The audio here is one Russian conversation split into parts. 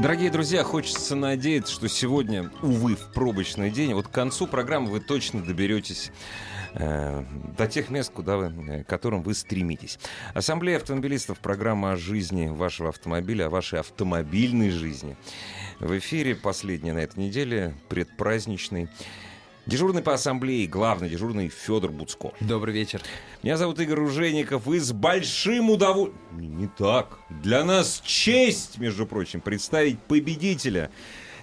Дорогие друзья, хочется надеяться, что сегодня, увы, в пробочный день, вот к концу программы вы точно доберетесь э, до тех мест, куда вы, э, к которым вы стремитесь. Ассамблея автомобилистов, программа о жизни вашего автомобиля, о вашей автомобильной жизни. В эфире последняя на этой неделе, предпраздничный. Дежурный по ассамблее, главный дежурный Федор Буцко. Добрый вечер. Меня зовут Игорь Ружеников, и с большим удовольствием... Не так. Для нас честь, между прочим, представить победителя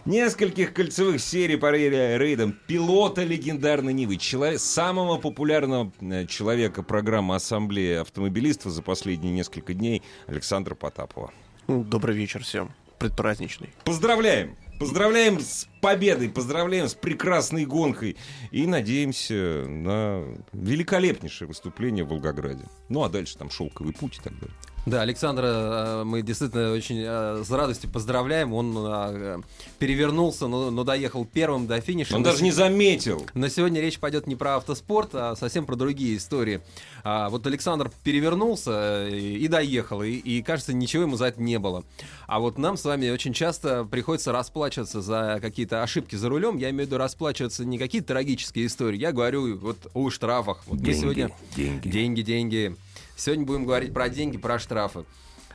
нескольких кольцевых серий по рейдам, пилота легендарной Нивы, человек, самого популярного э, человека программы Ассамблеи автомобилистов за последние несколько дней Александра Потапова. Ну, Добрый вечер всем. Предпраздничный. Поздравляем! Поздравляем с победой, поздравляем с прекрасной гонкой и надеемся на великолепнейшее выступление в Волгограде. Ну а дальше там шелковый путь и так далее. Да, Александра э, мы действительно очень э, с радостью поздравляем. Он э, перевернулся, но, но доехал первым до финиша. Он даже не заметил. Но сегодня речь пойдет не про автоспорт, а совсем про другие истории. А, вот Александр перевернулся и, и доехал, и, и кажется, ничего ему за это не было. А вот нам с вами очень часто приходится расплачиваться за какие-то ошибки за рулем. Я имею в виду расплачиваться не какие-то трагические истории. Я говорю вот о штрафах. Вот Деньги, мы сегодня деньги. деньги, деньги. Сегодня будем говорить про деньги, про штрафы.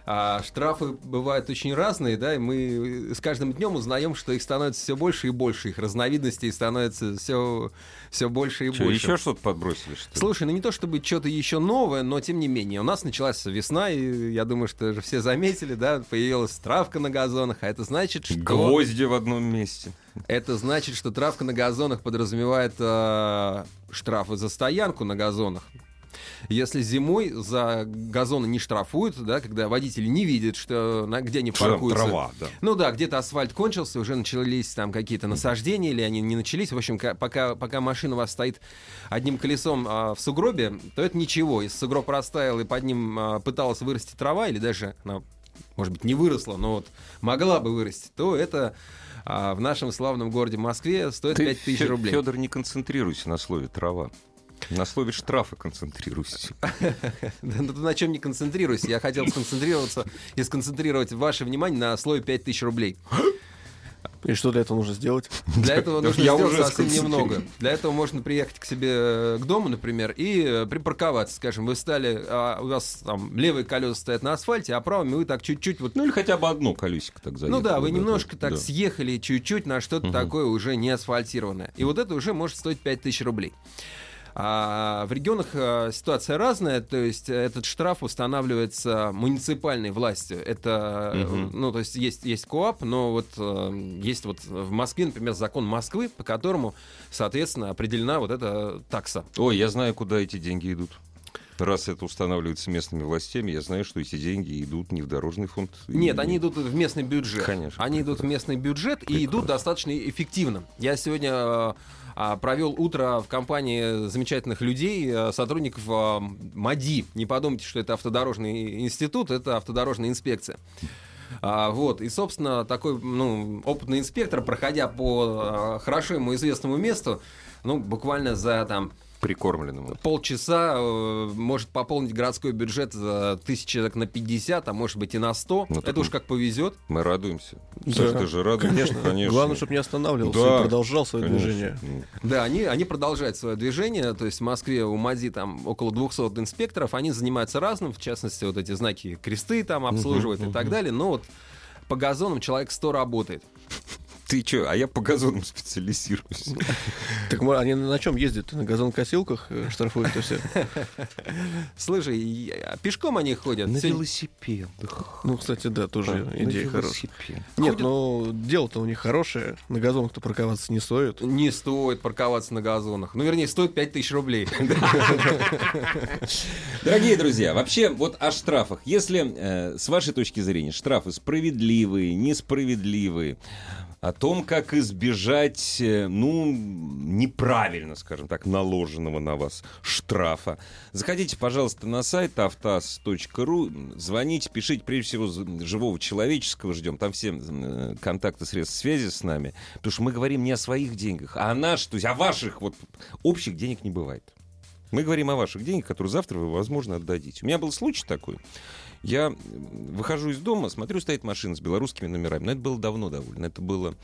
А штрафы бывают очень разные, да, и мы с каждым днем узнаем, что их становится все больше и больше, их разновидностей становится все, все больше и Что, больше. еще что-то подбросили, что ли? Слушай, ну не то чтобы что-то еще новое, но тем не менее. У нас началась весна, и я думаю, что же все заметили, да, появилась травка на газонах, а это значит, что... Гвозди в одном месте. Это значит, что травка на газонах подразумевает э, штрафы за стоянку на газонах. Если зимой за газоны не штрафуют, да, когда водители не видят, что на, где они Что паркуются. трава, да. Ну да, где-то асфальт кончился, уже начались там какие-то насаждения, или они не начались. В общем, ка- пока, пока машина у вас стоит одним колесом а, в сугробе, то это ничего. Если сугроб растаял и под ним а, пыталась вырасти трава, или даже она, может быть, не выросла, но вот могла бы вырасти, то это а, в нашем славном городе Москве стоит 5000 Фе- рублей. Федор, не концентрируйся на слове трава. На слове штрафы концентрируйся. Ну, ты на чем не концентрируйся? Я хотел сконцентрироваться и сконцентрировать ваше внимание на слове 5000 рублей. И что для этого нужно сделать? Для этого нужно Я сделать совсем немного. Для этого можно приехать к себе э, к дому, например, и э, припарковаться. Скажем, вы встали, а у вас там левые колеса стоят на асфальте, а правыми вы так чуть-чуть вот Ну или хотя бы одно колесико так заехало. ну да, вы немножко так да. съехали чуть-чуть на что-то такое уже не асфальтированное. И вот это уже может стоить 5000 рублей. А в регионах а, ситуация разная, то есть этот штраф устанавливается муниципальной властью. Это, Мгм. ну, то есть есть, есть КОАП, но вот э, есть вот в Москве, например, закон Москвы, по которому, соответственно, определена вот эта такса. Ой, я знаю, куда эти деньги идут. Раз это устанавливается местными властями, я знаю, что эти деньги идут не в дорожный фонд. Нет, и- они идут в местный бюджет. Конечно, Они идут в местный бюджет и идут достаточно эффективно. Я сегодня э, провел утро в компании замечательных людей, э, сотрудников э, МАДИ. Не подумайте, что это автодорожный институт, это автодорожная инспекция. А, вот, и, собственно, такой, ну, опытный инспектор, проходя по э, хорошо ему известному месту, ну, буквально за там Прикормленному. полчаса э, может пополнить городской бюджет за тысячи человек на 50, а может быть и на 100. Ну, Это так уж как повезет. Мы радуемся. Да, ты же радуешься? Конечно. Главное, чтобы не останавливался Да, и продолжал свое Конечно. движение. Да, они, они продолжают свое движение. То есть в Москве у МАДИ там около 200 инспекторов. Они занимаются разным. В частности, вот эти знаки кресты там обслуживают и так далее. Но вот по газонам человек 100 работает. Ты что, а я по газонам специализируюсь. Так они на чем ездят? На газонокосилках э, штрафуют и все. Слушай, а пешком они ходят. На велосипедах. Ну, кстати, да, тоже На идея хорошая. Нет, но дело-то у них хорошее. На газонах-то парковаться не стоит. Не стоит парковаться на газонах. Ну, вернее, стоит 5000 рублей. Дорогие друзья, вообще вот о штрафах. Если, э, с вашей точки зрения, штрафы справедливые, несправедливые, о том, как избежать, э, ну, неправильно, скажем так, наложенного на вас штрафа. Заходите, пожалуйста, на сайт автаз.ру, звоните, пишите, прежде всего, живого человеческого ждем. Там все э, контакты, средств связи с нами. Потому что мы говорим не о своих деньгах, а о наших, то есть о ваших. Вот общих денег не бывает. Мы говорим о ваших деньгах, которые завтра вы, возможно, отдадите. У меня был случай такой. Я выхожу из дома, смотрю, стоит машина с белорусскими номерами. Но это было давно довольно. Это было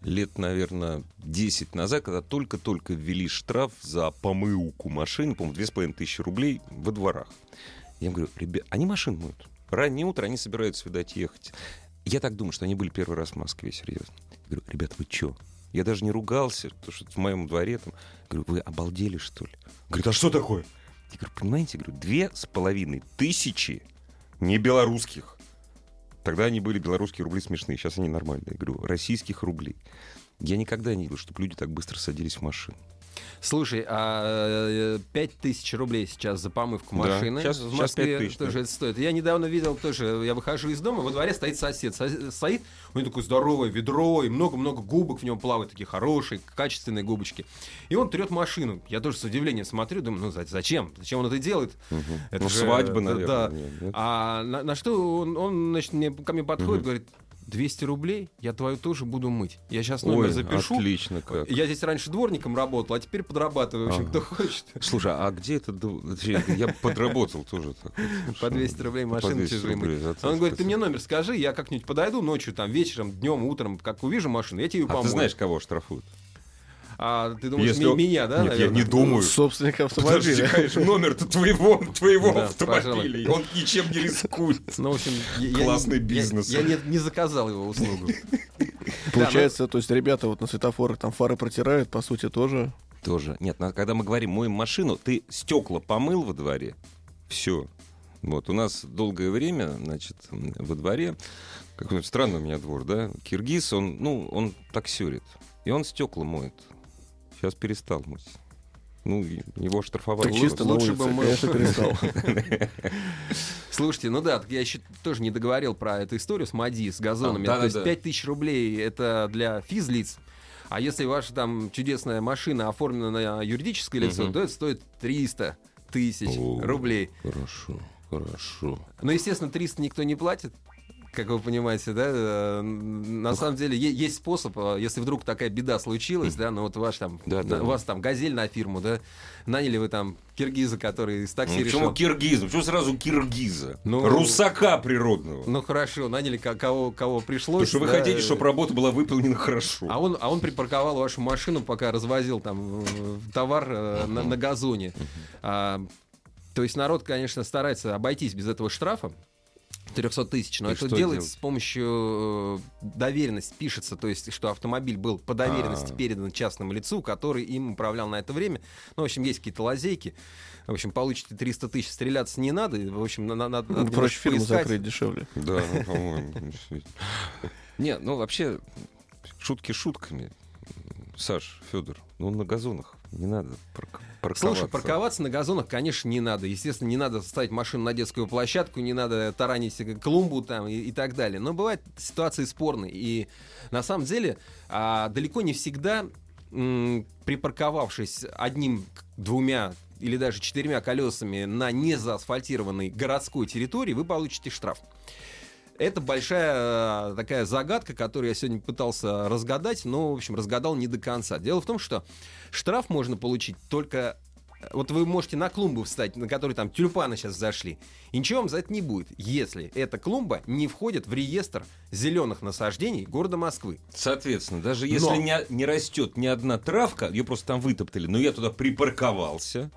лет, наверное, 10 назад, когда только-только ввели штраф за помылку машин, по-моему, 2500 рублей во дворах. Я говорю, ребят, они машин моют. Раннее утро, они собираются, видать, ехать. Я так думаю, что они были первый раз в Москве, серьезно. Я говорю, ребят, вы чё? Я даже не ругался, потому что в моем дворе там... Говорю, вы обалдели, что ли? Говорит, а что такое? Я говорю, понимаете, говорю, две с половиной тысячи не белорусских. Тогда они были белорусские рубли смешные, сейчас они нормальные. Я говорю, российских рублей. Я никогда не видел, чтобы люди так быстро садились в машину. Слушай, а 5 тысяч рублей сейчас за помывку Да, машины щас- в Москве 5000, тоже да. это стоит. Я недавно видел тоже, я выхожу из дома, во дворе стоит сосед. Сос- Стоит, у него такое здоровое ведро, и много-много губок в нем плавают, такие хорошие, качественные губочки. И он трет машину. Я тоже с удивлением смотрю, думаю, ну за- зачем? Зачем он это делает? Это ну, же- свадьба, да, наверное. да. нет, нет? А на, на что он, он, значит, мне, ко мне подходит, говорит, 200 рублей, я твою тоже буду мыть. Я сейчас номер Ой, запишу. отлично как. Я здесь раньше дворником работал, а теперь подрабатываю. В общем, Ага. кто хочет. Слушай, а где это... Я подработал тоже. так. По 200 рублей машину 200 чужие мыть. Он говорит, ты мне номер скажи, я как-нибудь подойду ночью, там, вечером, днем, утром, как увижу машину, я тебе ее А помою. ты знаешь, кого штрафуют? А ты думаешь, Если меня, да, Нет, я наверное? не думаю. Собственник Подожди, автомобиля. конечно, номер-то твоего, твоего Да, автомобиля. и Он ничем не рискует. Ну, в общем, я, я Классный я- бизнес. Я, не, не заказал его услугу. Получается, то есть ребята вот на светофорах там фары протирают, по сути, тоже. Тоже. Нет, когда мы говорим моем машину, ты стекла помыл во дворе, все. Вот, у нас долгое время, значит, во дворе, какой странный у меня двор, да, киргиз, он, ну, он таксерит, и он стекла моет. Сейчас перестал мыть. Ну, его штрафовали. Так чисто лучше бы мы- конечно, перестал. Слушайте, ну да, так я еще тоже не договорил про эту историю с МАДИ, с газонами. А, То есть да-да-да. 5000 рублей это для физлиц. А если ваша там чудесная машина оформлена на юридическое лицо, то это стоит 300 тысяч рублей. Хорошо, хорошо. Но, естественно, 300 никто не платит. Как вы понимаете, да, э, на самом деле есть способ, э, если вдруг такая беда случилась, да, ну вот ваш там, Да, да. у вас там газель на фирму, да, наняли вы там киргиза, который из такси Ну, решил. почему киргиза? Почему сразу киргиза? Ну, Русака природного. Ну хорошо, наняли ко- кого, кого пришлось. Потому что вы да, хотите, чтобы работа была выполнена хорошо. А он, а он припарковал вашу машину, пока развозил там э, товар э, на, на газоне. А, то есть народ, конечно, старается обойтись без этого штрафа. 300 тысяч, но И это что делается делать? с помощью э, доверенности, пишется, то есть, что автомобиль был по доверенности А. передан частному лицу, который им управлял на это время. Ну, в общем, есть какие-то лазейки. В общем, получите 300 тысяч, стреляться не надо. В общем, на- на- надо, надо Проще немножко фирму поискать. закрыть дешевле. Да, ну, по-моему. действительно. Не, ну вообще, шутки шутками. Саш, Федор, ну на газонах не надо парк- парковаться. Слушай, парковаться на газонах, конечно, не надо. Естественно, не надо ставить машину на детскую площадку, не надо таранить клумбу там и, и так далее. Но бывают ситуации спорные. И на самом деле а, далеко не всегда, м, припарковавшись одним, двумя или даже четырьмя колесами на незаасфальтированной городской территории, вы получите штраф. Это большая э, такая загадка, которую я сегодня пытался разгадать, но, в общем, разгадал не до конца. Дело в том, что штраф можно получить только... э, Вот вы можете на клумбу встать, на которой там тюльпаны сейчас зашли, и ничего вам за это не будет, если эта клумба не входит в реестр зеленых насаждений города Москвы. Соответственно, даже если Но- не, не растет ни одна травка, ее просто там вытоптали, но я туда припарковался,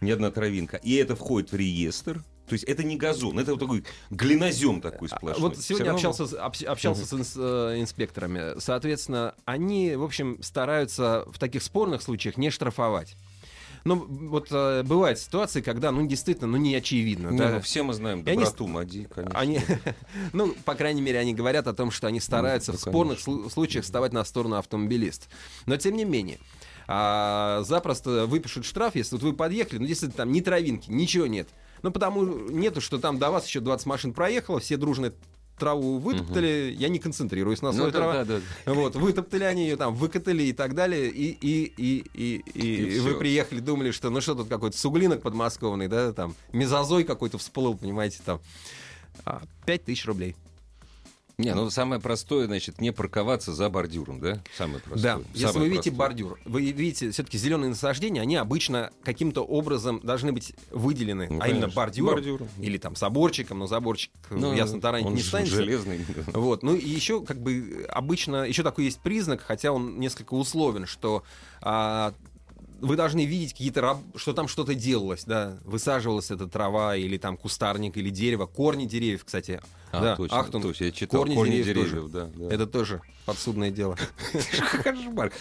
ни одна травинка, и это входит в реестр. То есть это не газон, это вот такой глинозем такой А, сплошной. Вот сегодня равно- общался, с- общ- общался с инс- э, инспекторами. Соответственно, они, в общем, стараются в таких спорных случаях не штрафовать. Ну, вот э, бывают ситуации, когда, ну, действительно, ну, не очевидно. Не, да. ну, все мы знаем И они доброту Мади, конечно. Они, ну, по крайней мере, они говорят о том, что они стараются Ну, в да, спорных слу- случаях вставать на сторону автомобилист. Но тем не менее, а, запросто выпишут штраф, если вот вы подъехали, ну, действительно, там ни травинки, ничего нет. Ну, потому нету, что там до вас еще 20 машин проехало, все дружно траву вытоптали, я не концентрируюсь на Ну, слове да, да, да. Вот, вытоптали они ее там, выкатали и так далее, и, и, и, и, и, И вы приехали, думали, что ну что тут какой-то суглинок подмосковный, да, там, мезозой какой-то всплыл, понимаете, там. А, Пять тысяч рублей. Не, ну самое простое, значит, не парковаться за бордюром, да? Самое простое. Да, если Самое вы видите простое. бордюр, вы видите все-таки зеленые насаждения, они обычно каким-то образом должны быть выделены, Ну, а именно конечно, бордюром, бордюром. или там заборчиком, но заборчик Ну, ясно таранить не станет. железный. Вот, ну и еще как бы обычно еще такой есть признак, хотя он несколько условен, что а, вы должны видеть какие-то что там что-то делалось, да, высаживалась эта трава или там кустарник или дерево, корни деревьев, кстати, А, да, точно, Ахтунг, точно, я читал. корни, Корни, деревьев, деревьев, тоже. да, да. Это тоже подсудное дело. Кошмар.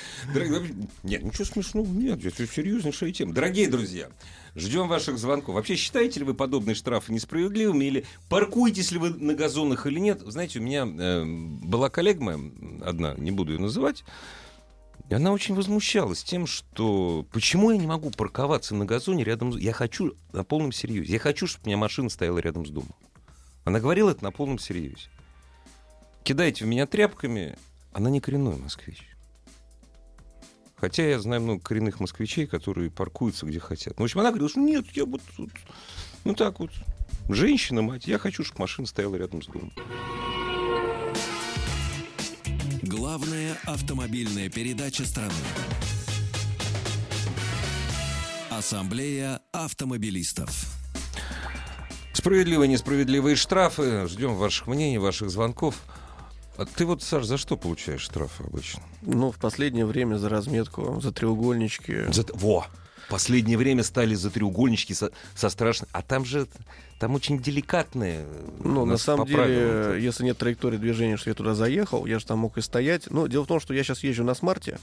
Нет, ничего смешного нет, это серьезнейшая тема. Дорогие друзья, ждем ваших звонков. Вообще, считаете ли вы подобные штрафы несправедливыми или паркуетесь ли вы на газонах или нет? Знаете, у меня э, была коллега моя, одна, не буду ее называть, и она очень возмущалась тем, что почему я не могу парковаться на газоне рядом с... Я хочу на полном серьезе. Я хочу, чтобы у меня машина стояла рядом с домом. Она говорила это на полном серьезе. Кидайте в меня тряпками, она не коренной москвич. Хотя я знаю много коренных москвичей, которые паркуются где хотят. Ну, в общем, она говорила, что нет, я вот тут, ну так вот, женщина, мать, я хочу, чтобы машина стояла рядом с домом. Автомобильная передача страны. Ассамблея автомобилистов. Справедливые, несправедливые штрафы. Ждем ваших мнений, ваших звонков. А ты вот, Саш, за что получаешь штрафы обычно? Ну, в последнее время за разметку, за треугольнички. За... Во! Последнее время стали за треугольнички со, со страшным... А там же... Там очень деликатные... Ну, у на самом деле, если нет траектории движения, что я туда заехал, я же там мог и стоять. Но дело в том, что я сейчас езжу на смарте.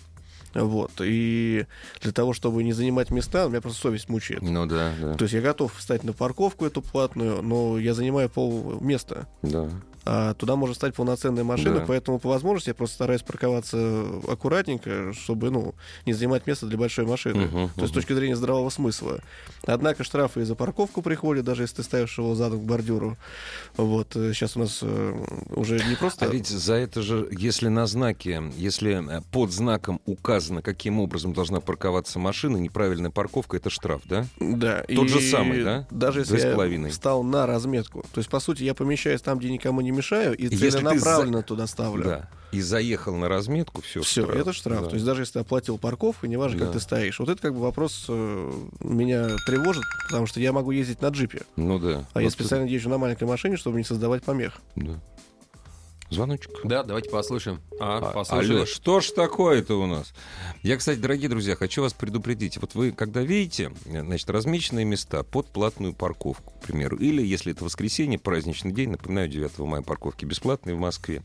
Вот. И для того, чтобы не занимать места, меня просто совесть мучает. Ну да, да. То есть я готов встать на парковку эту платную, но я занимаю пол места. да. А туда может стать полноценная машина, Да. поэтому по возможности я просто стараюсь парковаться аккуратненько, чтобы ну, не занимать место для большой машины. Мгм, То есть с точки зрения здравого смысла. Однако штрафы и за парковку приходят, даже если ты ставишь его задом к бордюру. Вот. Сейчас у нас э, уже не просто... А ведь за это же, если на знаке, если э, под знаком указано, каким образом должна парковаться машина, неправильная парковка, это штраф, да? Да, Тот и же самый, да? Даже если я встал на разметку. То есть, по сути, я помещаюсь там, где никому не мешаю, и Если ты целенаправленно за- туда ставлю. Да. И заехал на разметку, все. Все, это штраф. Да. То есть даже если ты оплатил парковку, неважно, Да. как ты стоишь. Вот это как бы вопрос э, меня тревожит, потому что я могу ездить на джипе. Ну да. А я Вот специально езжу на маленькой машине, чтобы не создавать помех. Да. Звоночек. Да, давайте послушаем. А, А- послушали. Алло, что ж такое-то у нас? Я, кстати, дорогие друзья, хочу вас предупредить. Вот вы, когда видите, значит, размеченные места под платную парковку, к примеру, или, если это воскресенье, праздничный день, напоминаю, 9 мая парковки бесплатные в Москве.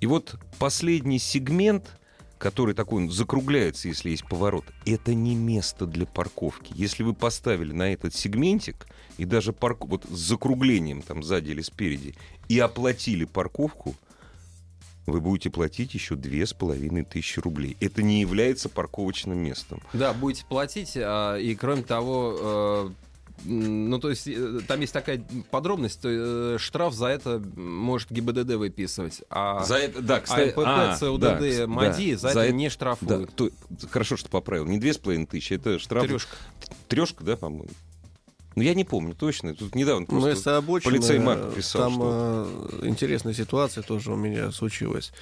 И вот последний сегмент, который такой он закругляется, если есть поворот, это не место для парковки. Если вы поставили на этот сегментик и даже парку, вот с закруглением там сзади или спереди, и оплатили парковку, вы будете платить еще две с половиной тысячи рублей. Это не является парковочным местом. Да, будете платить, а, и кроме того, э, ну то есть э, там есть такая подробность, то, э, штраф за это может ГИБДД выписывать, а, За это, да, а кстати, МПП, а, ЦУДД, да, кс- МАДИ да, за, это это- не Да, штрафуют. то- хорошо, что поправил. Не две с половиной тысячи, это штраф. Трёшка. Трешка, да, по-моему? Ну, я не помню точно. Тут недавно Ну, просто... если обочина, полицей Марк писал, там что- э, интересная ситуация тоже у меня случилась.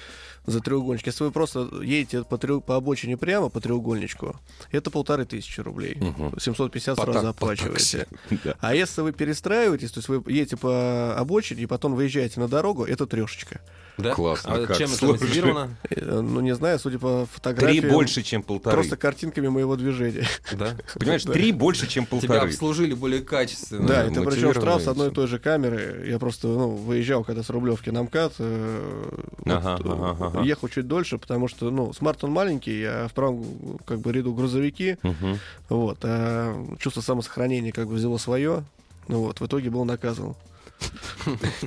За треугольничек. Если вы просто едете по, треу- по обочине прямо по треугольничку, это полторы тысячи рублей. Мгм. 750 По сразу так- оплачиваете. Да. А если вы перестраиваетесь, то есть вы едете по обочине и потом выезжаете на дорогу, это трешечка. Да? Классно, А как чем это мотивировано? Э, Ну, не знаю, судя по Три фотографиям... больше, чем полторы. Просто картинками моего движения. Да. Понимаешь, три больше, чем Тебя полторы. обслужили более качественно. Да, это причем штраф с одной и той же камеры. Я просто ну, выезжал когда с Рублевки на МКАД, э, Ага, вот, ага, э, ага. ехал чуть дольше, потому что, ну, смарт он маленький, а в правом как бы ряду грузовики, Мгм. вот, а чувство самосохранения как бы взяло свое, ну вот, в итоге был наказан.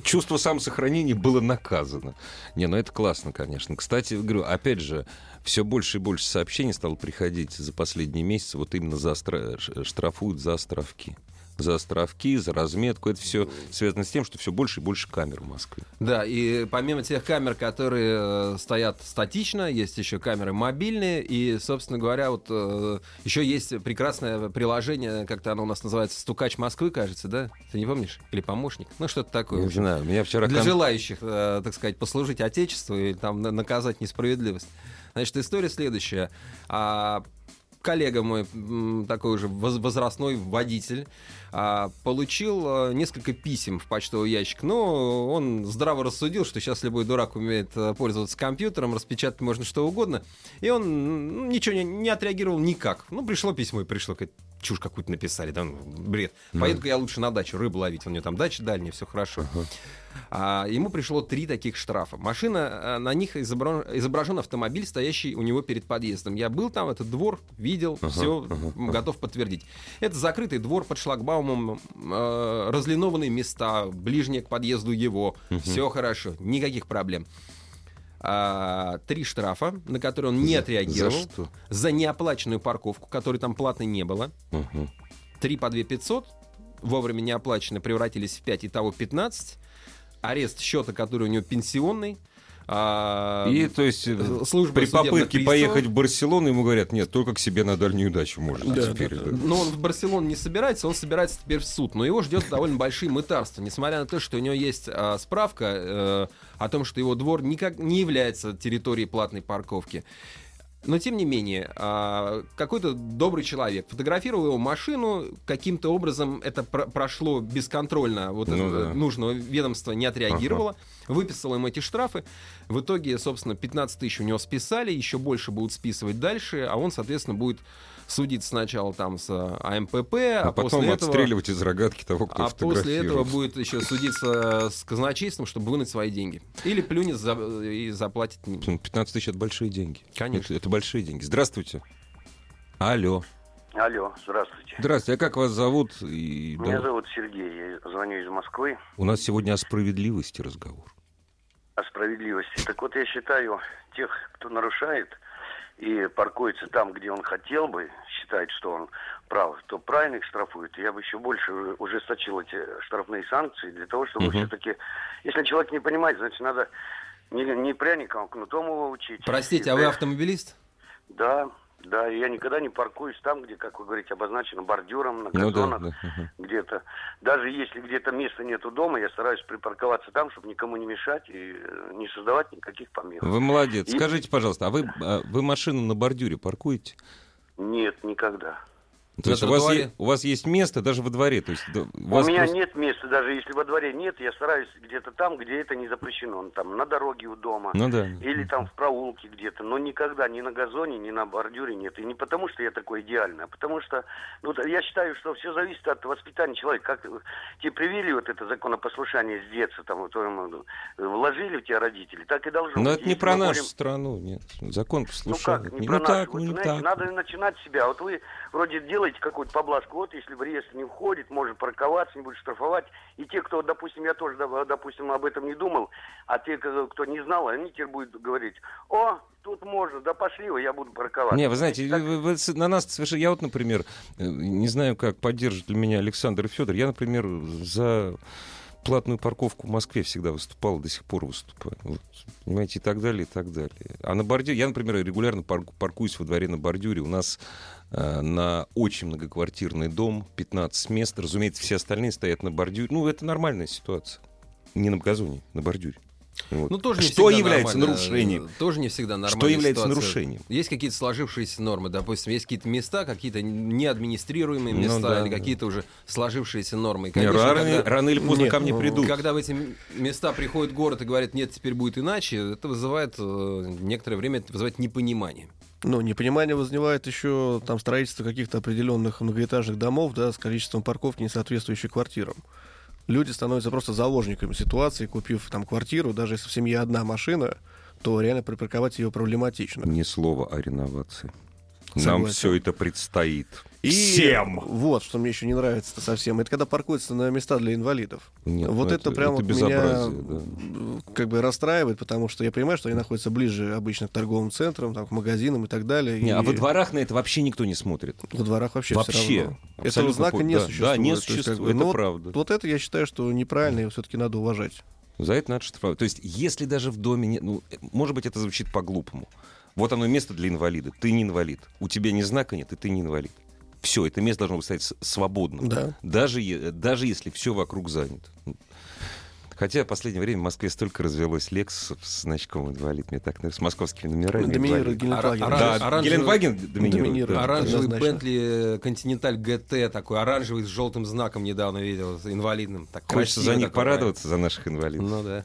Чувство самосохранения было наказано. Не, ну это классно, конечно. Кстати, говорю, опять же, все больше и больше сообщений стало приходить за последние месяцы, вот именно за штрафуют за островки. За островки, за разметку. Это все связано с тем, что все больше и больше камер в Москве. Да, и помимо тех камер, которые э, стоят статично, есть еще камеры мобильные, и, собственно говоря, вот э, еще есть прекрасное приложение, как-то оно у нас называется «Стукач Москвы», кажется, да? Ты не помнишь? Или «Помощник»? Ну, что-то такое. Не знаю, меня вчера... Для кон- желающих, э, так сказать, послужить Отечеству и там на- наказать несправедливость. Значит, история следующая. А, коллега мой, такой уже воз- возрастной водитель, а, получил э, несколько писем в почтовый ящик. Но он здраво рассудил, что сейчас любой дурак умеет э, пользоваться компьютером, распечатать можно что угодно. И он ничего не, не отреагировал никак. Ну, пришло письмо и пришло. Говорит, чушь какую-то написали, да, ну, бред. Поеду-ка я лучше на дачу рыбу ловить. У него там дача дальняя, все хорошо. А, ему пришло три таких штрафа. Машина, а, на них изображен, изображен автомобиль, стоящий у него перед подъездом. Я был там, этот двор, видел, все, готов подтвердить. Это закрытый двор под шлагбаумом, э, разлинованные места, ближние к подъезду его. Все хорошо, никаких проблем. А, три штрафа, на которые он не За- отреагировал. за что? За неоплаченную парковку, которой там платной не было. Мгм. Три по 2 500, вовремя не оплачены, превратились в 5, итого 15. Арест счета, который у него пенсионный. А, И, то есть, э, служба при попытке приставов. поехать в Барселону, ему говорят, нет, только к себе на дальнюю дачу можно Да, теперь. да, да. Но он в Барселону не собирается, он собирается теперь в суд. Но его ждет довольно большие мытарства, несмотря на то, что у него есть а, справка э, о том, что его двор никак не является территорией платной парковки. Но тем не менее, а, какой-то добрый человек фотографировал его машину, каким-то образом это про- прошло бесконтрольно, вот Ну да. нужного ведомства не отреагировало, выписал им эти штрафы. В итоге, собственно, 15 тысяч у него списали, еще больше будут списывать дальше, а он, соответственно, будет судиться сначала там с а, АМПП, а, А потом после этого... отстреливать из рогатки того, кто А после этого будет еще судиться с казначейством, чтобы вынуть свои деньги. Или плюнет за- и заплатит. не- 15 тысяч — это большие деньги. Конечно. Это, это большие деньги. Здравствуйте. Алло. Алло, здравствуйте. Здравствуйте. А как вас зовут? И, Меня да, зовут Сергей, я звоню из Москвы У нас сегодня о справедливости разговор. о справедливости. Так вот, я считаю, тех, кто нарушает и паркуется там, где он хотел бы, считает, что он прав, то правильно их штрафуют. Я бы еще больше ужесточил эти штрафные санкции для того, чтобы Мгм. все-таки... Если человек не понимает, значит, надо не, не пряником, а кнутом его учить. Простите, И а вы автомобилист? Да, да, и я никогда не паркуюсь там, где, как вы говорите, обозначено бордюром, на Ну да, газонах, да, где-то. Даже если где-то места нету дома, я стараюсь припарковаться там, чтобы никому не мешать и э, не создавать никаких помех. Вы молодец. И- Скажите, пожалуйста, а вы, а вы машину на бордюре паркуете? Нет, никогда. То есть у вас, е- у вас есть место даже во дворе? То есть, да, у У вас меня просто- нет места, даже если во дворе нет, я стараюсь где-то там, где это не запрещено. Ну, Там на дороге у дома. Ну да. Или там в проулке где-то, но никогда ни на газоне, ни на бордюре нет. И не потому, что я такой идеальный, а потому что, ну, я считаю, что все зависит от воспитания человека. Как тебе привили вот это законопослушание с детства, там, вот, э, вложили в тебя родители, так и должно Но быть. это не про нашу будем- страну, нет. Закон Ну послушает. как, не ну про так, нашу. ну Вот, не знаете, так. надо начинать с себя. Вот вы вроде делаете какую-то поблажку. Вот если в реестр не входит, может парковаться, не будет штрафовать. И те, кто, допустим, я тоже, допустим, об этом не думал, а те, кто не знал, они теперь будут говорить, о, тут можно, да пошли вы, я буду парковаться. Не, вы знаете, Так- вы- вы на нас совершенно... Я вот, например, э, не знаю, как поддержит ли меня Александр и Федор. Я, например, за платную парковку в Москве всегда выступал, до сих пор выступаю. Вот, понимаете, и так далее, и так далее. А на бордюре... Я, например, регулярно парку- паркуюсь во дворе на бордюре. У нас э, на очень многоквартирный дом 15 мест. Разумеется, все остальные стоят на бордюре. Ну, это нормальная ситуация. Не на газоне, на бордюре. Вот. Ну, тоже не Что является нормально. нарушением? Тоже не всегда нормально. Что является нарушением? Есть какие-то сложившиеся нормы, допустим, есть какие-то места, какие-то неадминистрируемые Ну места, да, или да. какие-то уже сложившиеся нормы. И, Не, конечно, рано, когда- рано или поздно Нет, ко мне ну, придут. Когда в эти места приходит город и говорит, нет, теперь будет иначе, это вызывает э, некоторое время это вызывает непонимание. Ну, непонимание вызывает еще там строительство каких-то определенных многоэтажных домов, да, с количеством парковки, не соответствующих квартирам. Люди становятся просто заложниками ситуации, купив там квартиру, даже если в семье одна машина, то реально припарковать ее проблематично. Ни слова о реновации. Нам Согласен. все это предстоит. И Всем! Вот, что мне еще не нравится совсем. Это когда паркуются на места для инвалидов. Нет, вот ну это, прям это вот безобразие, меня да. как бы расстраивает, потому что я понимаю, что они находятся ближе обычно к торговым центрам, там, к магазинам и так далее. Не, и а во дворах на это вообще никто не смотрит. во дворах вообще, Вообще. все равно. Этого знака пу- не да, существует. да, не То есть, как существует, бы, это ну, вот- правда. Вот это я считаю, что неправильно, и все-таки надо уважать. За это надо штрафовать. То есть, если даже в доме нет... Ну, может быть, это звучит по-глупому. Вот оно место для инвалида. Ты не инвалид. У тебя ни знака нет, и ты не инвалид. Все, это место должно быть стоять с- свободным. Да. Даже, даже если все вокруг занято. Хотя в последнее время в Москве столько развелось Лексусов с значком инвалид. Мне так нравится. С московскими номерами. Доминирует. Гелендваген. Ора- Да, оранжевый- Геленваген доминирует. доминирует. да. Оранжевый. Бентли Континенталь ГТ такой оранжевый с желтым знаком недавно видел, с инвалидным. Так Хочется за них порадоваться, за наших инвалидов. Ну да.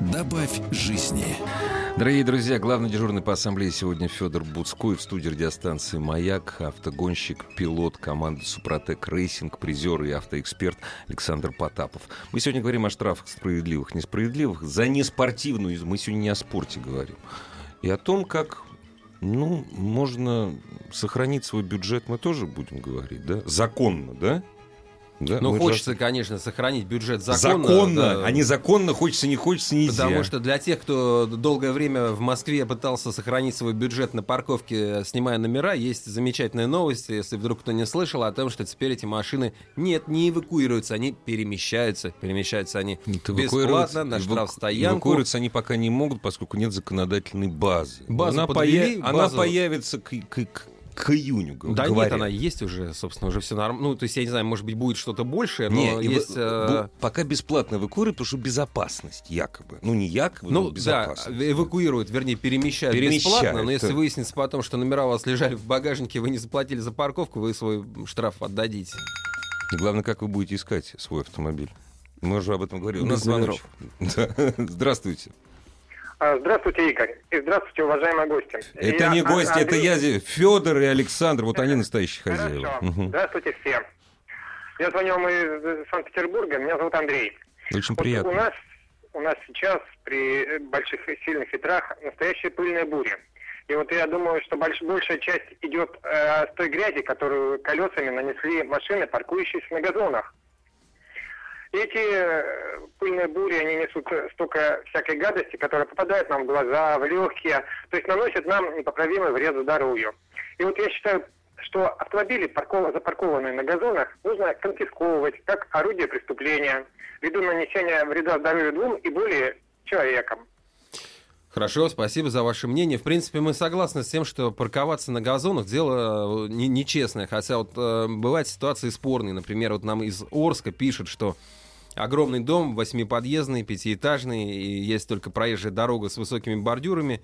Добавь жизни. Дорогие друзья, главный дежурный по ассамблее сегодня Федор Буцкой в студии радиостанции «Маяк», автогонщик, пилот команды «Супротек Рейсинг», призер и автоэксперт Александр Потапов. Мы сегодня говорим о штрафах справедливых, несправедливых, за неспортивную, мы сегодня не о спорте говорим, и о том, как ну, можно сохранить свой бюджет, мы тоже будем говорить, да? Законно, да? Да, Ну, мы же- хочется, конечно, сохранить бюджет законно. законно, да. а незаконно, хочется, не хочется, нельзя. Потому что для тех, кто долгое время в Москве пытался сохранить свой бюджет на парковке, снимая номера, есть замечательная новость, если вдруг кто не слышал, о том, что теперь эти машины нет, не эвакуируются, они перемещаются. Перемещаются они Нет, бесплатно на эваку- штрафстоянку. Эвакуироваться они пока не могут, поскольку нет законодательной базы. Базу она, подвели, она базу- появится к, к- к- к июню, Да говорят. нет, она есть уже, собственно, уже все нормально. Ну, то есть, я не знаю, может быть, будет что-то большее, но Не, есть... вы- э, пока бесплатно эвакуируют, потому что безопасность, якобы. Ну, не якобы, но Ну, да, безопасность. эвакуируют, вернее, перемещают, Перемещают, бесплатно, но если да. выяснится потом, что номера у вас лежали в багажнике, вы не заплатили за парковку, вы свой штраф отдадите. И главное, как вы будете искать свой автомобиль. Мы уже об этом говорили. У Без нас звоночек. Да. Здравствуйте. А, Здравствуйте, Игорь. И здравствуйте, уважаемые гости. Это Я, не гости, это Андрей. я, Федор и Александр. Вот они настоящие хозяева. Хорошо. Мгм. Здравствуйте всем. Я звоню вам из Санкт-Петербурга. Меня зовут Андрей. Очень Вот приятно. У нас, у нас сейчас при э, больших и сильных ветрах настоящая пыльная буря. И вот я думаю, что больш- большая часть идет э, с той грязи, которую колесами нанесли машины, паркующиеся на газонах. Эти э, пыльные бури, они несут столько всякой гадости, которая попадает нам в глаза, в легкие, то есть наносят нам непоправимый вред здоровью. И вот я считаю, что автомобили, парков- запаркованные на газонах, нужно конфисковывать как орудие преступления, ввиду нанесения вреда здоровью двум и более человекам. Хорошо, спасибо за ваше мнение. В принципе, мы согласны с тем, что парковаться на газонах дело э, не- нечестное. Хотя вот э, бывают ситуации спорные. Например, вот нам из Орска пишут, что огромный дом, восьмиподъездный, пятиэтажный, и есть только проезжая дорога с высокими бордюрами.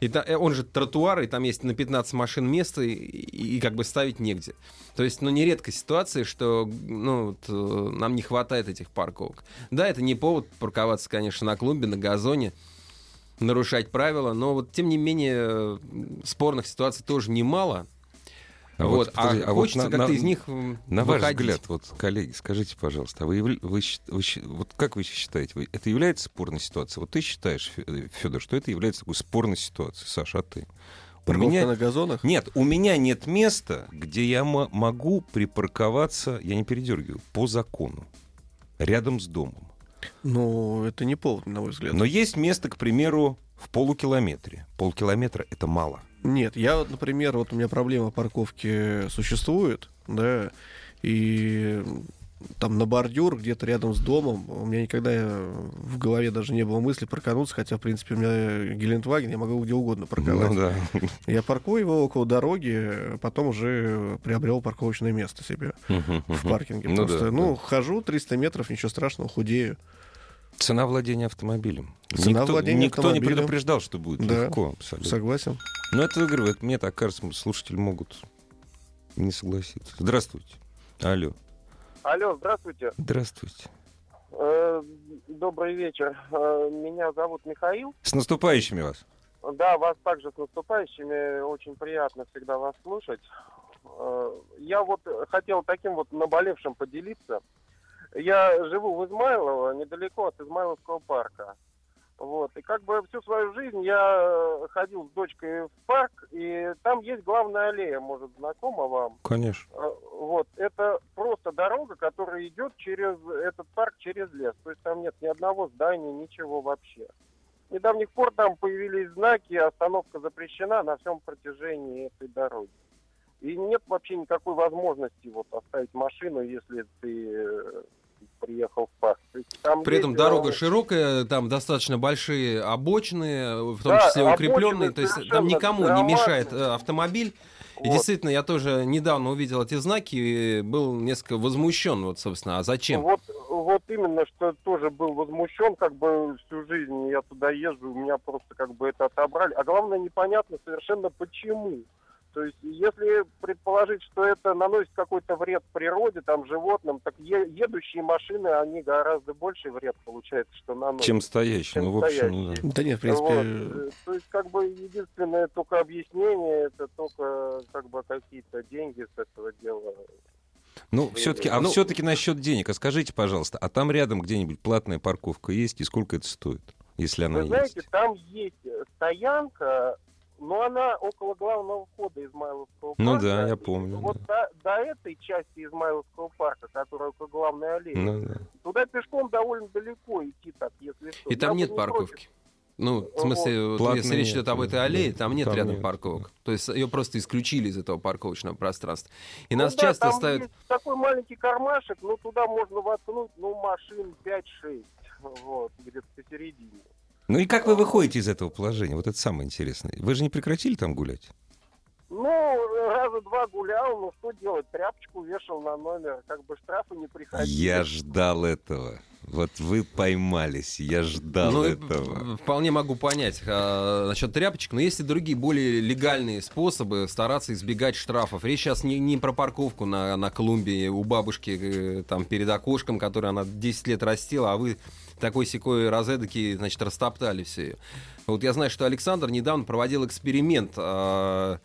И та- э, он же тротуар, и там есть на 15 машин места, и, и- и как бы ставить негде. То есть, ну, нередко ситуация, что ну, вот, э, нам не хватает этих парковок. Да, это не повод парковаться, конечно, на клумбе, на газоне, нарушать правила, но вот, тем не менее, э, спорных ситуаций тоже немало. А вот, а, подожди, а вот хочется на- как-то на- из них На ваш выходить. взгляд, вот, коллеги, скажите, пожалуйста, а вы, вы вы щ- вот как вы считаете, вы- это является спорной ситуацией? Вот ты считаешь, Федор, что это является такой спорной ситуацией? Саша, а ты? У меня... на газонах? Нет, у меня нет места, где я мо- могу припарковаться, я не передергиваю, по закону, рядом с домом. Ну, это не повод, на мой взгляд. Но есть место, к примеру, в полукилометре. Полкилометра — это мало. Нет, я вот, например, вот у меня проблема парковки существует, да, и там на бордюр где-то рядом с домом у меня никогда в голове даже не было мысли паркануться, хотя, в принципе, у меня Гелендваген, я могу где угодно парковать. Ну да. Я паркую его около дороги, потом уже приобрел парковочное место себе в паркинге. Ну Просто, да, ну, да. хожу 300 метров, ничего страшного, худею. Цена владения автомобилем. Цена никто, владения никто не автомобилем. предупреждал, что будет Да. легко абсолютно. Согласен. Ну, это, это мне так кажется, слушатели могут не согласиться. Здравствуйте. Алло. Алло, здравствуйте. Здравствуйте. Э, Добрый вечер. Э, Меня зовут Михаил. С наступающими вас. Да, вас также с наступающими. Очень приятно всегда вас слушать. Э, Я вот хотел таким вот наболевшим поделиться. Я живу в Измайлово, недалеко от Измайловского парка. Вот. И как бы всю свою жизнь я э, ходил с дочкой в парк, и там есть главная аллея, может, знакома вам. Конечно. Э, Вот, это просто дорога, которая идет через этот парк, через лес. То есть там нет ни одного здания, ничего вообще. С недавних пор там появились знаки, остановка запрещена на всем протяжении этой дороги. И нет вообще никакой возможности вот оставить машину, если ты э, приехал в есть там При этом дорога э, широкая, там достаточно большие обочины, в том Да, числе укрепленные, то есть там никому не мешает э, автомобиль. И вот. действительно, я тоже недавно увидел эти знаки и был несколько возмущен, вот, собственно, а зачем? Вот, вот именно, что тоже был возмущен, как бы всю жизнь я туда езжу, у меня просто как бы это отобрали. А главное, непонятно совершенно почему. То есть, если предположить, что это наносит какой-то вред природе, там, животным, так е- едущие машины, они гораздо больше вред, получается, что наносят. Чем стоящий. Чем Ну, в общем, ну, да. Да нет, в Вот. принципе, Э, То есть, как бы, единственное только объяснение, это только, как бы, какие-то деньги с этого дела. Ну, все-таки, а ну- все-таки насчет денег. А скажите, пожалуйста, а там рядом где-нибудь платная парковка есть и сколько это стоит, если она Вы знаете, есть? там есть стоянка, но она около главного входа Измайловского Ну парка. да, я помню, Вот до, до этой части Измайловского парка, которая около главной аллеи, Ну, да. туда пешком довольно далеко идти так, если что. И там Я нет не против. парковки. Ну, в смысле, вот если речь идет об этой да. аллее, там нет Там рядом нет. парковок. То есть ее просто исключили из этого парковочного пространства. И Ну нас да, часто там ставят... есть такой маленький кармашек, ну туда можно воткнуть, ну, машин 5-6, вот, где-то посередине. Ну и как вы выходите из этого положения? Вот это самое интересное. Вы же не прекратили там гулять? Ну, раза два гулял, ну что делать, тряпочку вешал на номер, как бы штрафы не приходили. Я ждал этого. Вот вы поймались, я ждал Ну, этого. вполне могу понять а, насчет тряпочек, но есть и другие более легальные способы стараться избегать штрафов. Речь сейчас не, не про парковку на, на клумбе у бабушки э, там перед окошком, которую она 10 лет растила, а вы такой секой розетки, значит, растоптали все ее. Вот я знаю, что Александр недавно проводил эксперимент. а,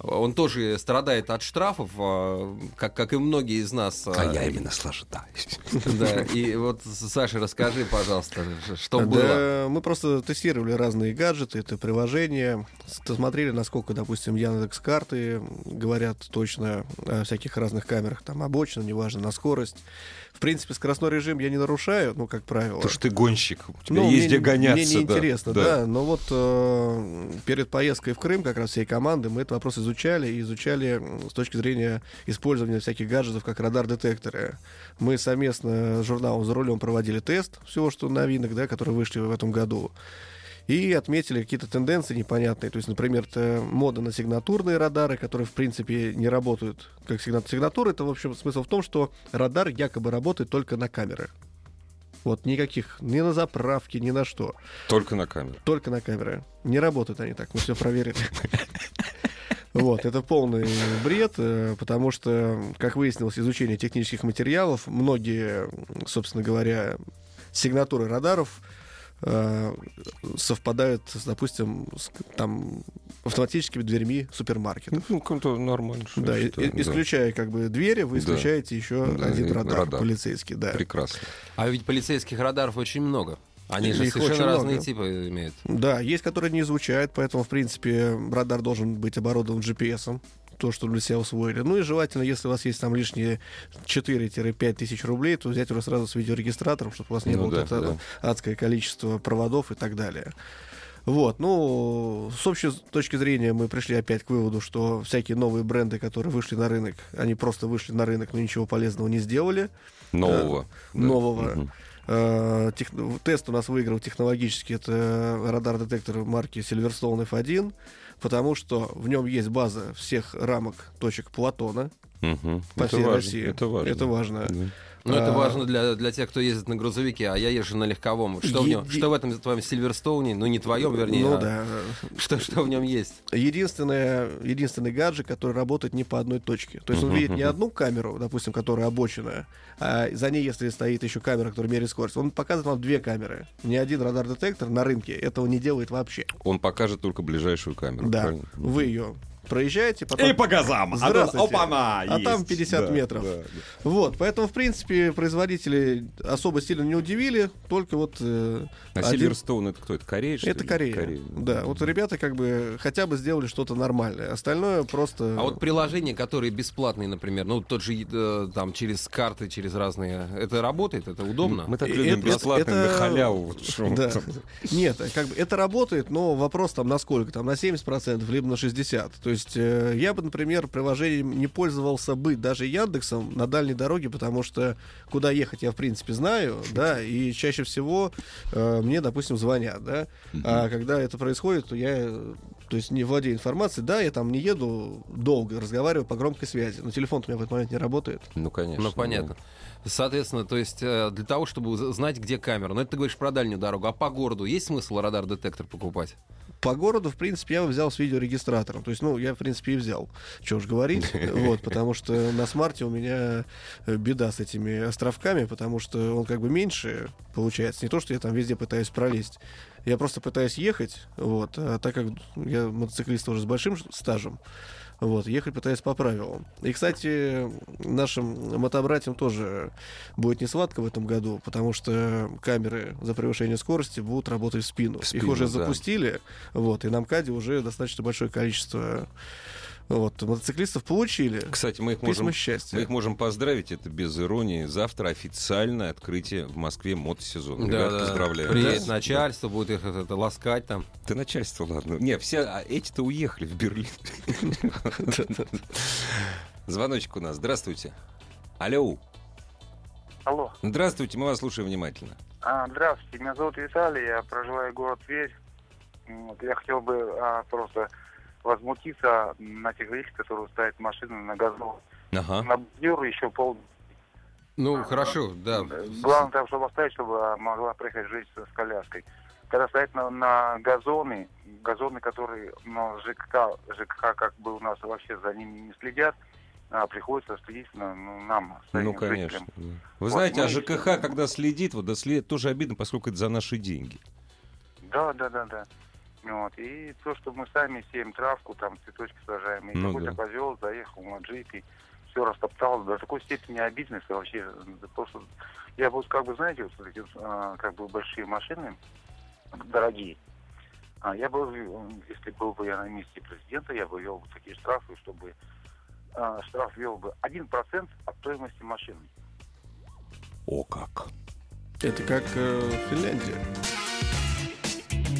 он тоже страдает от штрафов, а, как, как и многие из нас. а, наслаждаюсь. Да, и вот, Саша, расскажи, пожалуйста, что да, было. мы просто тестировали разные гаджеты, это приложения, смотрели, насколько, допустим, Яндекс карты говорят точно о всяких разных камерах, там обочина, неважно, на скорость. В принципе, скоростной режим я не нарушаю, ну, как правило. Потому что ты гонщик, у тебя Ну, есть мне, где гоняться. Мне да. неинтересно, да. Но вот э, перед поездкой в Крым, как раз всей команды, мы этот вопрос изучали, и изучали с точки зрения использования всяких гаджетов, как радар-детекторы. Мы совместно с журналом «За рулем» проводили тест всего, что новинок, да, которые вышли в этом году. И отметили какие-то тенденции непонятные. То есть, например, мода на сигнатурные радары, которые, в принципе, не работают как сигна- сигнатура. Это, в общем, смысл в том, что радар якобы работает только на камеры. Вот никаких, ни на заправке, ни на что. Только на камеру. Только на камеры. Не работают они так, мы все проверили. Вот, это полный бред, э, потому что, как выяснилось, изучение технических материалов, многие, собственно говоря, сигнатуры радаров совпадают, с, допустим, с, там, автоматическими дверьми супермаркетов. Ну, какой-то нормально. что Да, и- это, и- исключая как бы двери, вы Да. исключаете еще Да, один радар, радар. полицейский, да. Прекрасно. А ведь полицейских радаров очень много. Они же Их совершенно разные много. типы имеют. Да, есть, которые не изучают, поэтому, в принципе, радар должен быть оборудован GPS-ом, то, что для себя усвоили. Ну и желательно, если у вас есть там лишние 4-5 тысяч рублей, то взять уже сразу с видеорегистратором, чтобы у вас не Ну было да, это да. адское количество проводов и так далее. Вот, ну, с общей точки зрения мы пришли опять к выводу, что всякие новые бренды, которые вышли на рынок, они просто вышли на рынок, но ничего полезного не сделали. Нового. да. нового. Мгм. Э, тех- Тест у нас выиграл технологически. Это радар-детектор марки Silverstone F1, потому что в нем есть база всех рамок точек Платона Мгм. по Это всей важно, России. Это важно. Это важно. Да. Ну, это А, важно для, для тех, кто ездит на грузовике, а я езжу на легковом. Что, в, нем, что в этом твоем Сильверстоуне? Ну, не твоем, вернее. Ну а да. Что, что в нем есть? Единственное, единственный гаджет, который работает не по одной точке. То есть он видит не одну камеру, допустим, которая обочина, а за ней, если стоит еще камера, которая меряет скорость, он показывает вам две камеры. Ни один радар-детектор на рынке этого не делает вообще. Он покажет только ближайшую камеру. Да, правильно? вы ее проезжаете, потом... по газам! Здравствуйте. опа-на! А там есть. 50 Да, метров. да, да. Вот, поэтому, в принципе, производители особо сильно не удивили, только вот... э, А один- Сильверстоун это кто? Это Корея, что Это ли? Корея. Да, вот ребята как бы хотя бы сделали что-то нормальное. Остальное просто... А вот приложения, которые бесплатные, например, ну, тот же, э, там, через карты, через разные, это работает, это удобно? Мы так И любим это- бесплатно это- на халяву. вот Да. там. Нет, как бы это работает, но вопрос там на сколько? Там на 70%, либо на 60%. То есть э, я бы, например, приложением не пользовался бы даже Яндексом на дальней дороге, потому что куда ехать я, в принципе, знаю, да, и чаще всего э, мне, допустим, звонят, да. А когда это происходит, то я, то есть не владею информацией, да, я там не еду долго, разговариваю по громкой связи, но телефон у меня в этот момент не работает. Ну, конечно. Ну, понятно. Соответственно, то есть э, для того, чтобы знать, где камера. Но это ты говоришь про дальнюю дорогу. А по городу есть смысл радар-детектор покупать? По городу, в принципе, я бы взял с видеорегистратором. То есть, ну, я, в принципе, и взял. Чего уж говорить. Вот, потому что на смарте у меня э, беда с этими островками, потому что он как бы меньше получается. Не то, что я там везде пытаюсь пролезть. Я просто пытаюсь ехать, вот, а так как я мотоциклист уже с большим стажем, вот, ехать пытаюсь по правилам. И, кстати, нашим мотобратьям тоже будет не сладко в этом году, потому что камеры за превышение скорости будут работать в спину. В Их спину, уже да. запустили, вот, и на МКАДе уже достаточно большое количество вот, мотоциклистов получили. Кстати, мы их Письма можем счастья. Мы их можем поздравить, это без иронии. Завтра официальное открытие в Москве мотосезона. Ребят, поздравляю. Приедет Да. начальство, будет их это, это, ласкать там. Да начальство, ладно. Не, все а эти-то уехали в Берлин. Звоночек у нас. Здравствуйте. Алло. Алло. Здравствуйте, мы вас слушаем внимательно. А, здравствуйте, меня зовут Виталий, я проживаю город Тверь. Вот, я хотел бы а, просто возмутиться на тех вещах, которые ставят машины на газон. Ага. На бордюр еще пол... Ну, хорошо, да. Главное там, чтобы оставить, чтобы а, могла проехать женщина с коляской. Когда стоят на, на газоны, газоны, которые ну, ЖКХ, ЖКХ как бы у нас вообще за ними не следят, а, приходится следить ну, нам, Ну, конечно. да. Вы Вот знаете, а ЖКХ, когда следит, вот да, следит тоже обидно, поскольку это за наши деньги. Да, да, да, да. Вот. И то, что мы сами сеем травку, там цветочки сажаем, и Ну какой-то да. козел заехал на джипе, все растоптал, до такой степени обидно, что вообще просто я вот как бы, знаете, вот эти а, как бы большие машины, дорогие, а, я бы, э, если был бы я на месте президента, я бы вел бы такие штрафы, чтобы а, штраф вел бы 1% от стоимости машины. О как. Это как э, Финляндия.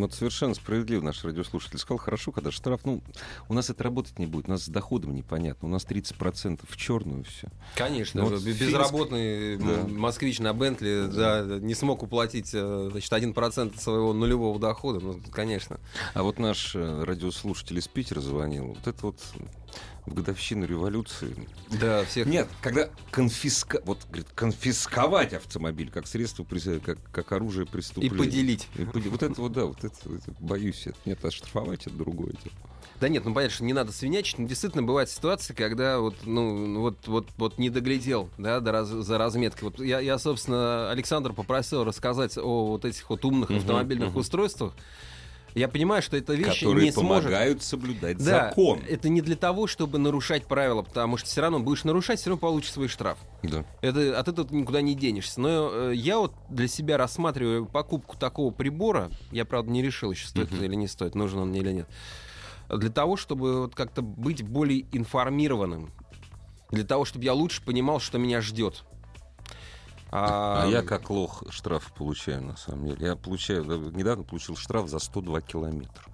Вот совершенно справедливо наш радиослушатель сказал, хорошо, когда штраф, ну, у нас это работать не будет, у нас с доходом непонятно, у нас 30% в черную все. Конечно, Ну, вот финск- безработный Да. москвич на Бентли да, не смог уплатить э, значит, 1% своего нулевого дохода. Ну, конечно. А вот наш э, радиослушатель из Питера звонил, вот это вот в годовщину революции. Да, всех... Нет, когда конфиска... вот, говорит, конфисковать автомобиль как средство, как, как оружие И преступления. поделить. И поде- Вот это вот, да, вот это, это боюсь. Это, нет, оштрафовать это другое дело. Да нет, ну понятно, что не надо свинячить, но действительно бывают ситуации, когда вот, ну, вот, вот, вот не доглядел, да, до раз- за разметкой. Вот я, я, собственно, Александр попросил рассказать о вот этих вот умных автомобильных мгм. устройствах. Я понимаю, что эта вещь Которые не сможет... помогают соблюдать Да, закон. это не для того, чтобы нарушать правила, потому что все равно будешь нарушать, все равно получишь свой штраф. Да. Это, от этого никуда не денешься. Но э, я вот для себя рассматриваю покупку такого прибора. Я, правда, не решил еще, стоит Мгм. или не стоит, нужен он мне или нет. Для того, чтобы вот как-то быть более информированным. Для того, чтобы я лучше понимал, что меня ждет. А я как лох штраф получаю, на самом деле. Я получаю, да, недавно получил штраф за 102 километра.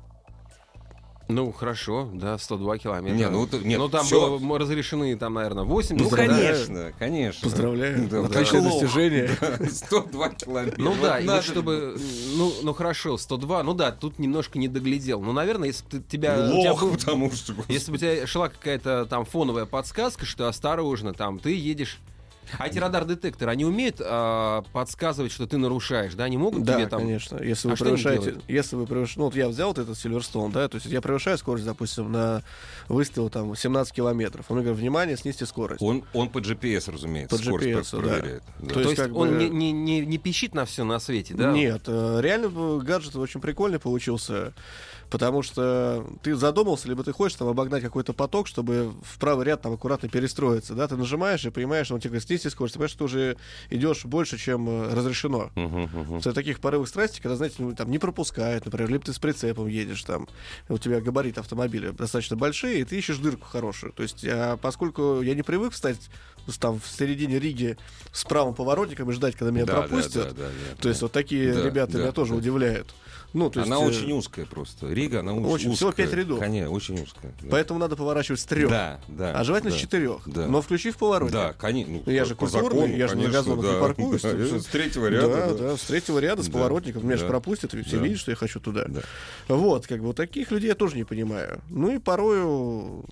Ну, хорошо, да, 102 километра. Не, ну, нет, Ну, там всё. было разрешены, там, наверное, 80. Ну, да? конечно, конечно. Поздравляю. Да, Отличное да. достижение. 102 километра. Ну Вот да, и надо вот чтобы, ну, ну хорошо, 102, ну да, тут немножко не доглядел. Ну, наверное, если бы ты- тебя, тебя Лох, был- потому что... если бы у тебя шла какая-то там фоновая подсказка, что осторожно, там, ты едешь... А эти радар-детекторы, они умеют а, подсказывать, что ты нарушаешь, да? Они могут Да, тебе там... конечно. Если А вы что они превышаете, делают? если вы превышаете, ну вот я взял вот этот Silverstone, да, то есть я превышаю скорость, допустим, на выстрел там 17 километров. Он мне говорит, внимание, снизьте скорость. Он, он по GPS, разумеется, По скорость GPS, да. проверяет. Да. То То есть, есть, как он бы- не, не, не, не пищит на все на свете, да? Нет, э, реально э, гаджет очень прикольный получился, потому что ты задумался, либо ты хочешь там обогнать какой-то поток, чтобы в правый ряд там аккуратно перестроиться, да, ты нажимаешь и понимаешь, что он тебе говорит, снизьте скорость, ты понимаешь, что ты уже идешь больше, чем э, разрешено. Мгм, мгм. В таких порывах страсти, когда, знаете, ну, там не пропускают, например, либо ты с прицепом едешь, там, у тебя габариты автомобиля достаточно большие, и ты ищешь дырку хорошую. То есть, а поскольку я не привык встать там в середине Риги с правым поворотником и ждать, когда меня Да, да, пропустят, да, да, да, то есть да. вот такие Да, ребята да, меня тоже да. удивляют. Ну, то есть, Она э, очень узкая просто. Рига, она очень, всего узкая. пять рядов. Конечно, очень узкая. да. Поэтому надо поворачивать с трех. Да, да. а желательно да. с четырех. да. Но включив поворотник. Да, конечно. Ну, я же культурный, закону, я же на конечно, газонах да, не паркуюсь. да, же- же с третьего ряда. Да, да. да, с третьего ряда, с Да, поворотником. Меня же да. пропустят, и все Да. видят, что я хочу туда. Да. Вот, как бы вот таких людей я тоже не понимаю. Ну и порою,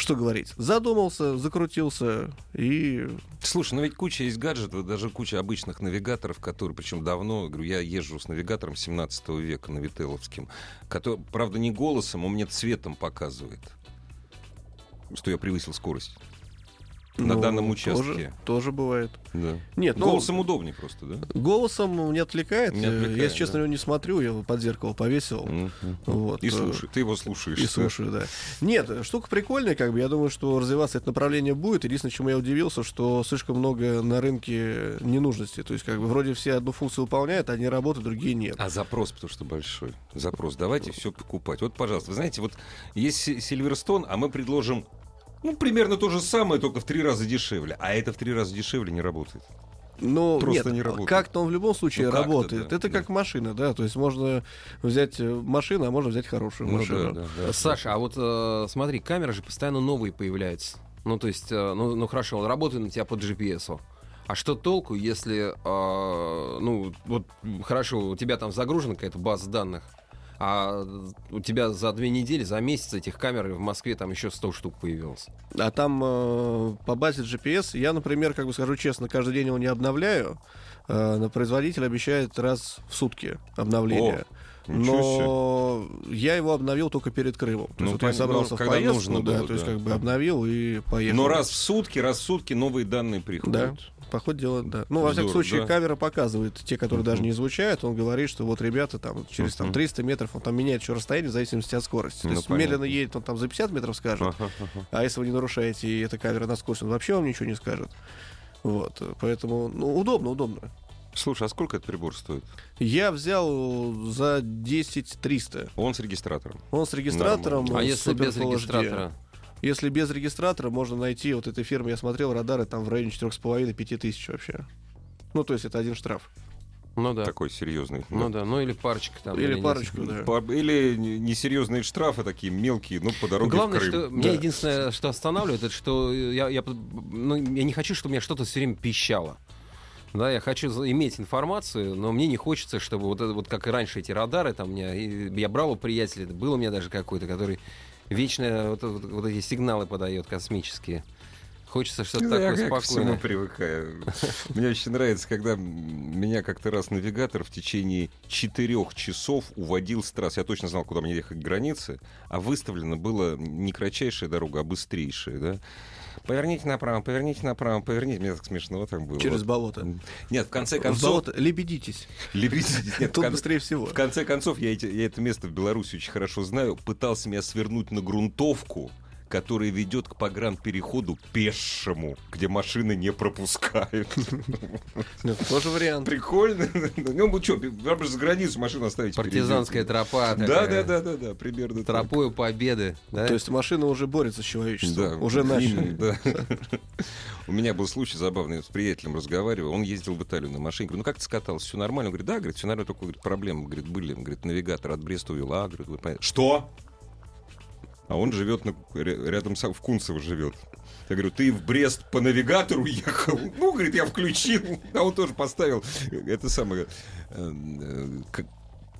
что говорить, задумался, закрутился и... Слушай, ну ведь куча есть гаджетов, даже куча обычных навигаторов, которые, причем давно, говорю, я езжу с навигатором 17 века на Вителовским, который, правда, не голосом, он мне цветом показывает, что я превысил скорость. На ну, данном Тоже, участке. тоже бывает. Да. Нет, ну, Голосом удобнее просто, да? голосом не отвлекает. Не отвлекает, я, если честно, да. его не смотрю, я его под зеркало повесил. Мгм. Вот, И э, слушай, ты его слушаешь. И да? слушаю, да. Нет, штука прикольная, как бы. Я думаю, что развиваться это направление будет. Единственное, чему я удивился, что слишком много на рынке ненужности. То есть, как бы, вроде все одну функцию выполняют, одни работают, другие нет. А запрос, потому что большой. Запрос. Давайте все покупать. Вот, пожалуйста, вы знаете, вот есть Си- Сильверстон, а мы предложим ну, примерно то же самое, только в три раза дешевле. А это в три раза дешевле не работает. Ну, Просто нет, не работает. как-то он в любом случае Ну, работает. да, это да. как машина, да. То есть можно взять э, машину, а можно взять хорошую Ну, машину. да, да, да. Саша, а вот э, смотри, камеры же постоянно новые появляются. Ну, то есть, э, ну, ну хорошо, он работает на тебя по GPS. А что толку, если, э, ну, вот хорошо, у тебя там загружена какая-то база данных, а у тебя за две недели, за месяц этих камер в Москве там еще 100 штук появилось. А там э, по базе GPS, я, например, как бы скажу честно, каждый день его не обновляю. Э, но производитель обещает раз в сутки обновление. Ничего Но я его обновил только перед Крымом. То Ну, есть вот я собрался в когда поездку, нужно да, было, то есть да. как бы обновил и поехал. Но раз в сутки, раз в сутки новые данные Да, приходят. по ходу дела, да. Ну, во всяком Здорово, случае, да. камера показывает те, которые даже не излучают. Он говорит, что вот ребята там через там, Мгм. 300 метров, он там меняет еще расстояние в зависимости от скорости. То Ну, есть понятно. медленно едет, он там за 50 метров скажет. А если вы не нарушаете, и эта камера на скорость, он вообще вам ничего не скажет. Вот, поэтому, ну, удобно, удобно. Слушай, а сколько этот прибор стоит? Я взял за 10 300. Он с регистратором. Он с регистратором. Нормально. А он если без регистратора? Если без регистратора, можно найти вот этой фирмы, я смотрел, радары там в районе 4,5-5 тысяч вообще. Ну, то есть это один штраф. Ну да. Такой серьезный. Ну да, ну или парочка там. Или нет. парочку, да. По- Или не- несерьезные штрафы такие мелкие, ну, по дороге Главное, в Крым. что меня единственное, что останавливает, это что я, я, ну, я не хочу, чтобы меня что-то все время пищало. Да, я хочу иметь информацию, но мне не хочется, чтобы вот это вот как и раньше эти радары, там у меня, я брал у приятеля, был у меня даже какой-то, который вечно вот, вот- вот эти сигналы подает космические. Хочется что-то Ну, такое я к всему спокойное. привыкаю. Мне очень нравится, когда меня как-то раз навигатор в течение четырех часов уводил с трассы. Я точно знал, куда мне ехать к границе, а выставлена была не кратчайшая дорога, а быстрейшая, да. Поверните направо, поверните направо, поверните. Мне так смешно там было. Через болото. Нет, в конце В концов... болото лебедитесь. Лебедите. Нет, в Тут кон- быстрее всего. В конце концов, я, эти- я это место в Беларуси очень хорошо знаю, пытался меня свернуть на грунтовку, которая ведет к погранпереходу пешему, где машины не пропускают. Ну, тоже вариант. Прикольно. Ну, вы что, за границу машину оставить Партизанская тропа. Да, да, да, да, да, примерно. Тропою победы. То есть машина уже борется с человечеством. Уже начали. У меня был случай забавный, я с приятелем разговаривал, он ездил в Италию на машине, говорю, ну как ты скатался, все нормально? Он говорит, да, говорит, все нормально, только говорит, проблемы, говорит, были, говорит, навигатор от Бреста увел, а, говорит, вы. Что? А он живет на, ря- рядом с, в Кунцево живет. Я говорю, ты в Брест по навигатору ехал? Ну, говорит, я включил. А он тоже поставил это самое...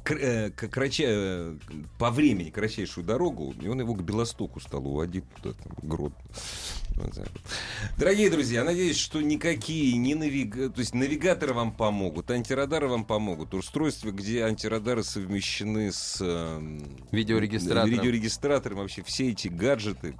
э, э, э, крача- по времени кратчайшую дорогу, и он его к Белостоку стал уводить туда, там, так вот. Дорогие друзья, надеюсь, что никакие не навига... то есть навигаторы вам помогут, антирадары вам помогут. Устройства, где антирадары совмещены с э, Видеорегистратором. видеорегистратором, вообще все эти гаджеты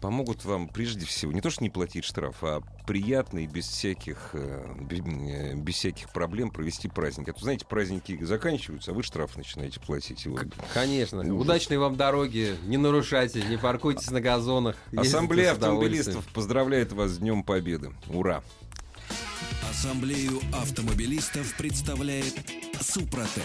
помогут вам прежде всего не то что не платить штраф, а приятно и без всяких э, э, без всяких проблем провести праздник. А то знаете, праздники заканчиваются, а вы штраф начинаете платить. Вот Конечно. Ужас. Удачной вам дороги. Не нарушайте, не паркуйтесь на газонах. Ассамблея автомобилистов поздравляет вас с Днем Победы. Ура! Ассамблею автомобилистов представляет Супротек.